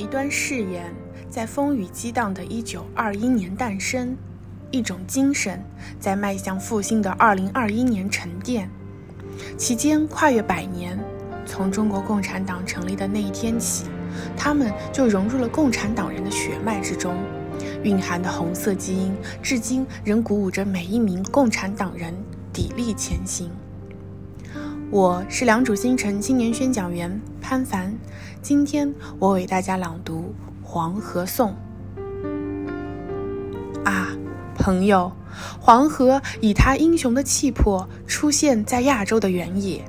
一段誓言在风雨激荡的1921年诞生，一种精神在迈向复兴的2021年沉淀。期间跨越百年，从中国共产党成立的那一天起，他们就融入了共产党人的血脉之中，蕴含的红色基因至今仍鼓舞着每一名共产党人砥砺前行。我是良渚新城青年宣讲员潘凡，今天我为大家朗读《黄河颂》。啊，朋友，黄河以它英雄的气魄出现在亚洲的原野，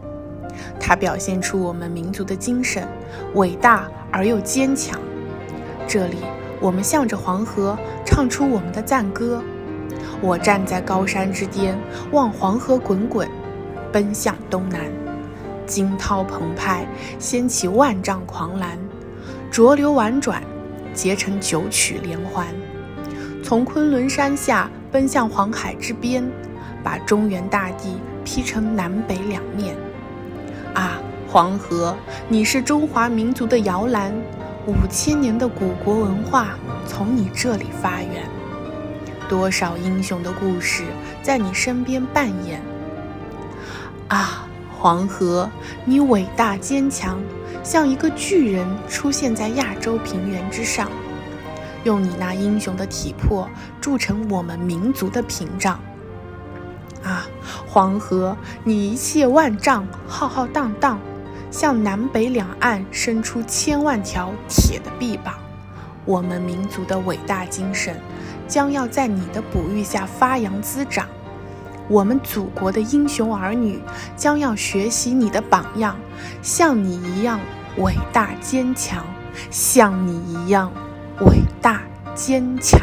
它表现出我们民族的精神，伟大而又坚强。这里，我们向着黄河唱出我们的赞歌。我站在高山之巅，望黄河滚滚。奔向东南，惊涛澎湃，掀起万丈狂澜；浊流婉转，结成九曲连环。从昆仑山下奔向黄海之边，把中原大地劈成南北两面。啊，黄河，你是中华民族的摇篮，五千年的古国文化从你这里发源，多少英雄的故事在你身边扮演。啊，黄河，你伟大坚强，像一个巨人出现在亚洲平原之上，用你那英雄的体魄铸成我们民族的屏障。啊，黄河，你一泻万丈，浩浩荡荡，向南北两岸伸出千万条铁的臂膀，我们民族的伟大精神将要在你的哺育下发扬滋长。我们祖国的英雄儿女将要学习你的榜样，像你一样伟大坚强，像你一样伟大坚强。